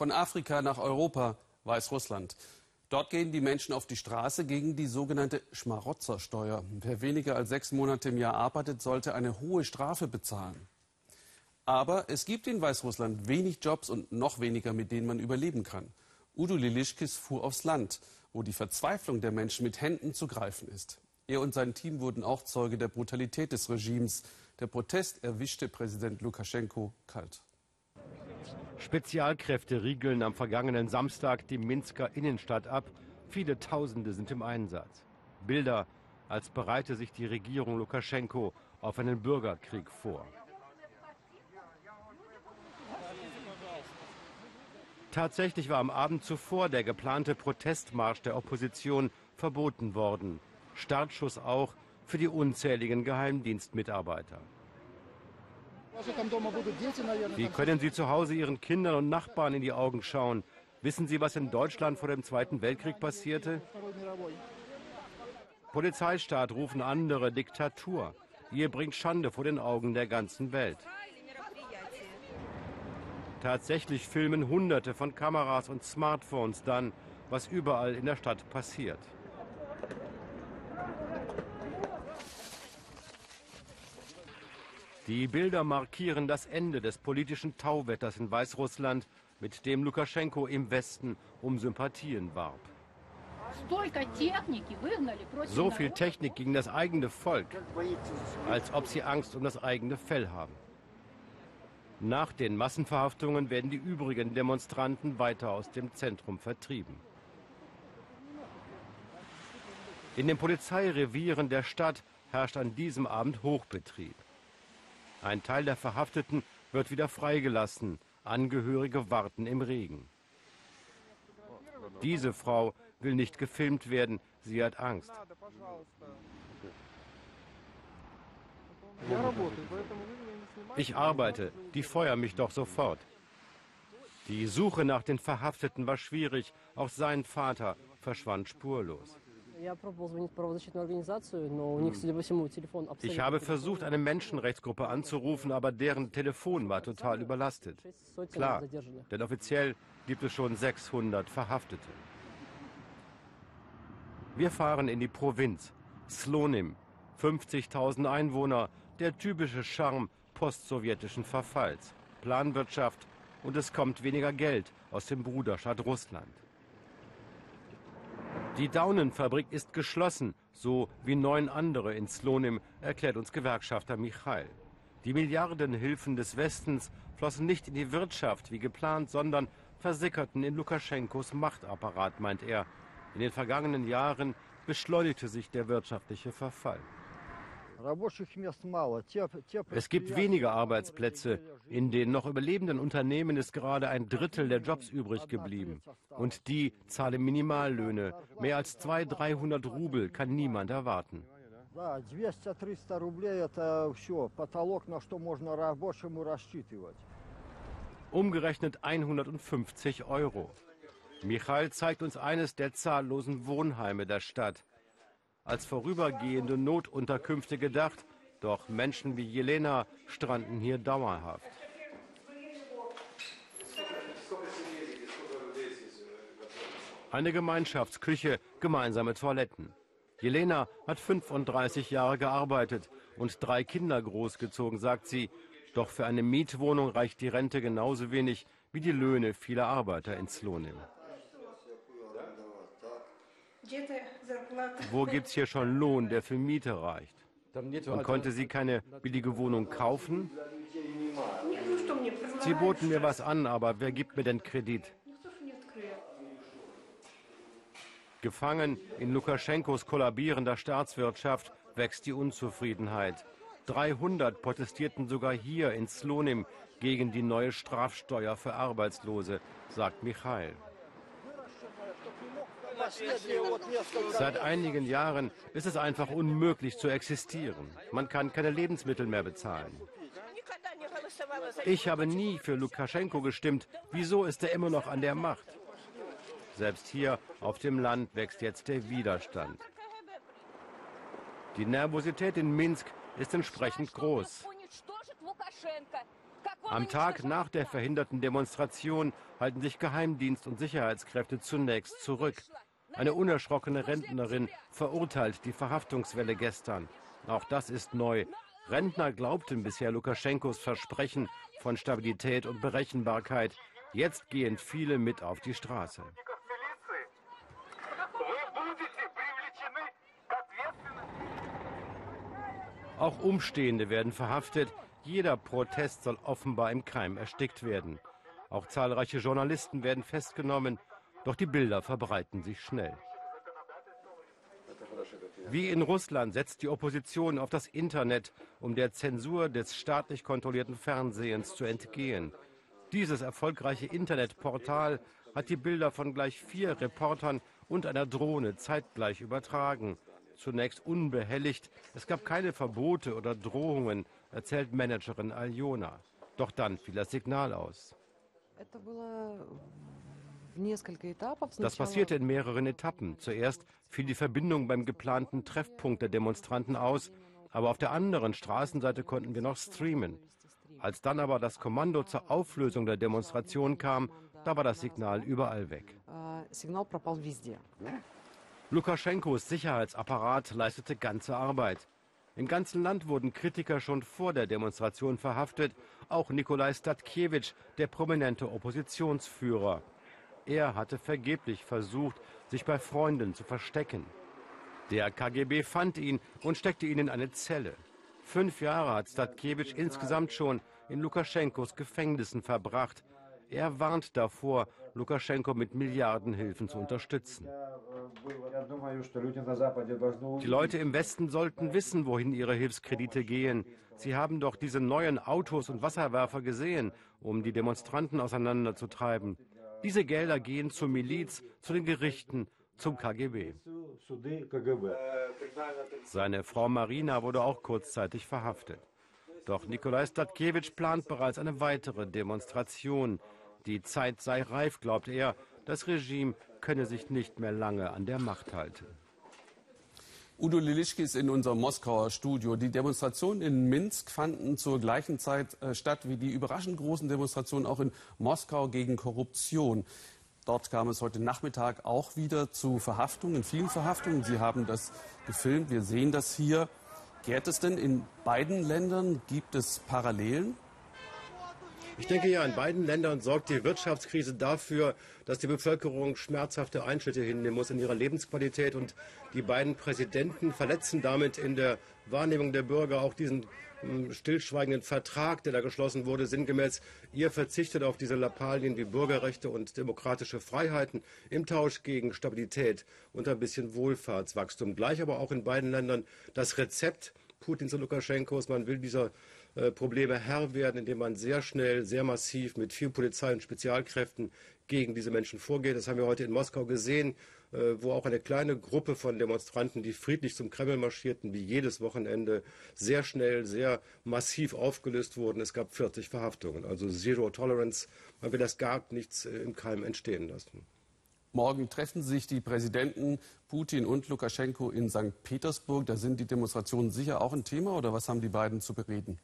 Von Afrika nach Europa, Weißrussland. Dort gehen die Menschen auf die Straße gegen die sogenannte Schmarotzersteuer. Wer weniger als sechs Monate im Jahr arbeitet, sollte eine hohe Strafe bezahlen. Aber es gibt in Weißrussland wenig Jobs und noch weniger, mit denen man überleben kann. Udo Lilischkis fuhr aufs Land, wo die Verzweiflung der Menschen mit Händen zu greifen ist. Er und sein Team wurden auch Zeuge der Brutalität des Regimes. Der Protest erwischte Präsident Lukaschenko kalt. Spezialkräfte riegeln am vergangenen Samstag die Minsker Innenstadt ab. Viele Tausende sind im Einsatz. Bilder, als bereite sich die Regierung Lukaschenko auf einen Bürgerkrieg vor. Tatsächlich war am Abend zuvor der geplante Protestmarsch der Opposition verboten worden. Startschuss auch für die unzähligen Geheimdienstmitarbeiter. Wie können Sie zu Hause Ihren Kindern und Nachbarn in die Augen schauen? Wissen Sie, was in Deutschland vor dem Zweiten Weltkrieg passierte? Polizeistaat rufen andere Diktatur. Ihr bringt Schande vor den Augen der ganzen Welt. Tatsächlich filmen Hunderte von Kameras und Smartphones dann, was überall in der Stadt passiert. Die Bilder markieren das Ende des politischen Tauwetters in Weißrussland, mit dem Lukaschenko im Westen um Sympathien warb. So viel Technik gegen das eigene Volk, als ob sie Angst um das eigene Fell haben. Nach den Massenverhaftungen werden die übrigen Demonstranten weiter aus dem Zentrum vertrieben. In den Polizeirevieren der Stadt herrscht an diesem Abend Hochbetrieb. Ein Teil der Verhafteten wird wieder freigelassen. Angehörige warten im Regen. Diese Frau will nicht gefilmt werden. Sie hat Angst. Ich arbeite. Die feuern mich doch sofort. Die Suche nach den Verhafteten war schwierig. Auch sein Vater verschwand spurlos. Ich habe versucht, eine Menschenrechtsgruppe anzurufen, aber deren Telefon war total überlastet. Klar, denn offiziell gibt es schon 600 Verhaftete. Wir fahren in die Provinz. Slonim, 50.000 Einwohner, der typische Charme postsowjetischen Verfalls. Planwirtschaft und es kommt weniger Geld aus dem Bruderstaat Russland. Die Daunenfabrik ist geschlossen, so wie neun andere in Slonim, erklärt uns Gewerkschafter Michail. Die Milliardenhilfen des Westens flossen nicht in die Wirtschaft wie geplant, sondern versickerten in Lukaschenkos Machtapparat, meint er. In den vergangenen Jahren beschleunigte sich der wirtschaftliche Verfall. Es gibt wenige Arbeitsplätze. In den noch überlebenden Unternehmen ist gerade ein Drittel der Jobs übrig geblieben. Und die zahlen Minimallöhne. Mehr als 200, 300 Rubel kann niemand erwarten. Umgerechnet 150 Euro. Michael zeigt uns eines der zahllosen Wohnheime der Stadt als vorübergehende Notunterkünfte gedacht, doch Menschen wie Jelena stranden hier dauerhaft. Eine Gemeinschaftsküche, gemeinsame Toiletten. Jelena hat 35 Jahre gearbeitet und drei Kinder großgezogen, sagt sie. Doch für eine Mietwohnung reicht die Rente genauso wenig wie die Löhne vieler Arbeiter in Slonim. Wo gibt es hier schon Lohn, der für Miete reicht? Und konnte sie keine billige Wohnung kaufen? Sie boten mir was an, aber wer gibt mir denn Kredit? Gefangen in Lukaschenkos kollabierender Staatswirtschaft wächst die Unzufriedenheit. 300 protestierten sogar hier in Slonim gegen die neue Strafsteuer für Arbeitslose, sagt Michael. Seit einigen Jahren ist es einfach unmöglich zu existieren. Man kann keine Lebensmittel mehr bezahlen. Ich habe nie für Lukaschenko gestimmt. Wieso ist er immer noch an der Macht? Selbst hier auf dem Land wächst jetzt der Widerstand. Die Nervosität in Minsk ist entsprechend groß. Am Tag nach der verhinderten Demonstration halten sich Geheimdienst und Sicherheitskräfte zunächst zurück. Eine unerschrockene Rentnerin verurteilt die Verhaftungswelle gestern. Auch das ist neu. Rentner glaubten bisher Lukaschenkos Versprechen von Stabilität und Berechenbarkeit. Jetzt gehen viele mit auf die Straße. Auch Umstehende werden verhaftet. Jeder Protest soll offenbar im Keim erstickt werden. Auch zahlreiche Journalisten werden festgenommen. Doch die Bilder verbreiten sich schnell. Wie in Russland setzt die Opposition auf das Internet, um der Zensur des staatlich kontrollierten Fernsehens zu entgehen. Dieses erfolgreiche Internetportal hat die Bilder von gleich vier Reportern und einer Drohne zeitgleich übertragen zunächst unbehelligt. Es gab keine Verbote oder Drohungen, erzählt Managerin Aljona. Doch dann fiel das Signal aus. Das passierte in mehreren Etappen. Zuerst fiel die Verbindung beim geplanten Treffpunkt der Demonstranten aus, aber auf der anderen Straßenseite konnten wir noch streamen. Als dann aber das Kommando zur Auflösung der Demonstration kam, da war das Signal überall weg. Lukaschenkos Sicherheitsapparat leistete ganze Arbeit. Im ganzen Land wurden Kritiker schon vor der Demonstration verhaftet, auch Nikolai Statkiewicz, der prominente Oppositionsführer. Er hatte vergeblich versucht, sich bei Freunden zu verstecken. Der KGB fand ihn und steckte ihn in eine Zelle. Fünf Jahre hat Statkiewicz insgesamt schon in Lukaschenkos Gefängnissen verbracht. Er warnt davor, Lukaschenko mit Milliardenhilfen zu unterstützen. Die Leute im Westen sollten wissen, wohin ihre Hilfskredite gehen. Sie haben doch diese neuen Autos und Wasserwerfer gesehen, um die Demonstranten auseinanderzutreiben. Diese Gelder gehen zur Miliz, zu den Gerichten, zum KGB. Seine Frau Marina wurde auch kurzzeitig verhaftet. Doch Nikolai Statkiewicz plant bereits eine weitere Demonstration. Die Zeit sei reif, glaubt er. Das Regime könne sich nicht mehr lange an der Macht halten. Udo Lilischki ist in unserem Moskauer Studio. Die Demonstrationen in Minsk fanden zur gleichen Zeit äh, statt wie die überraschend großen Demonstrationen auch in Moskau gegen Korruption. Dort kam es heute Nachmittag auch wieder zu Verhaftungen, vielen Verhaftungen. Sie haben das gefilmt. Wir sehen das hier. Gärt es denn in beiden Ländern? Gibt es Parallelen? Ich denke ja, in beiden Ländern sorgt die Wirtschaftskrise dafür, dass die Bevölkerung schmerzhafte Einschnitte hinnehmen muss in ihrer Lebensqualität. Und die beiden Präsidenten verletzen damit in der Wahrnehmung der Bürger auch diesen hm, stillschweigenden Vertrag, der da geschlossen wurde, sinngemäß, ihr verzichtet auf diese Lappalien wie Bürgerrechte und demokratische Freiheiten im Tausch gegen Stabilität und ein bisschen Wohlfahrtswachstum. Gleich aber auch in beiden Ländern das Rezept Putins und Lukaschenkos, man will dieser äh, Probleme Herr werden, indem man sehr schnell, sehr massiv mit viel Polizei und Spezialkräften gegen diese Menschen vorgeht. Das haben wir heute in Moskau gesehen, äh, wo auch eine kleine Gruppe von Demonstranten, die friedlich zum Kreml marschierten, wie jedes Wochenende, sehr schnell, sehr massiv aufgelöst wurden. Es gab 40 Verhaftungen. Also Zero Tolerance. Man will das gar nichts äh, im Keim entstehen lassen. Morgen treffen sich die Präsidenten Putin und Lukaschenko in St. Petersburg. Da sind die Demonstrationen sicher auch ein Thema oder was haben die beiden zu bereden?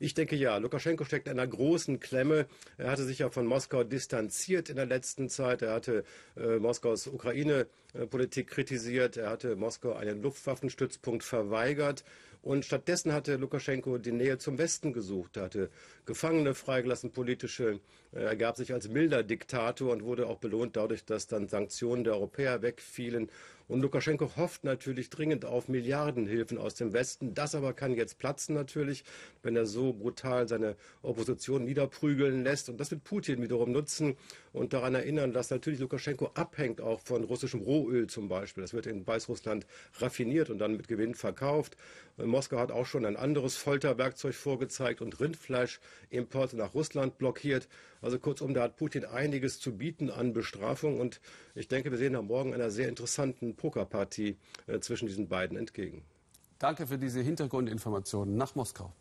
Ich denke ja, Lukaschenko steckt in einer großen Klemme. Er hatte sich ja von Moskau distanziert in der letzten Zeit. Er hatte äh, Moskaus Ukraine-Politik kritisiert. Er hatte Moskau einen Luftwaffenstützpunkt verweigert. Und stattdessen hatte Lukaschenko die Nähe zum Westen gesucht. Er hatte Gefangene freigelassen, politische. Er gab sich als milder Diktator und wurde auch belohnt dadurch, dass dann Sanktionen der Europäer wegfielen. Und Lukaschenko hofft natürlich dringend auf Milliardenhilfen aus dem Westen. Das aber kann jetzt platzen natürlich, wenn er so brutal seine Opposition niederprügeln lässt und das wird Putin wiederum nutzen und daran erinnern, dass natürlich Lukaschenko abhängt auch von russischem Rohöl zum Beispiel. Das wird in Weißrussland raffiniert und dann mit Gewinn verkauft. Moskau hat auch schon ein anderes Folterwerkzeug vorgezeigt und Rindfleischimporte nach Russland blockiert. Also kurzum, da hat Putin einiges zu bieten an Bestrafung und ich denke, wir sehen da morgen einer sehr interessanten Pokerpartie äh, zwischen diesen beiden entgegen. Danke für diese Hintergrundinformationen nach Moskau.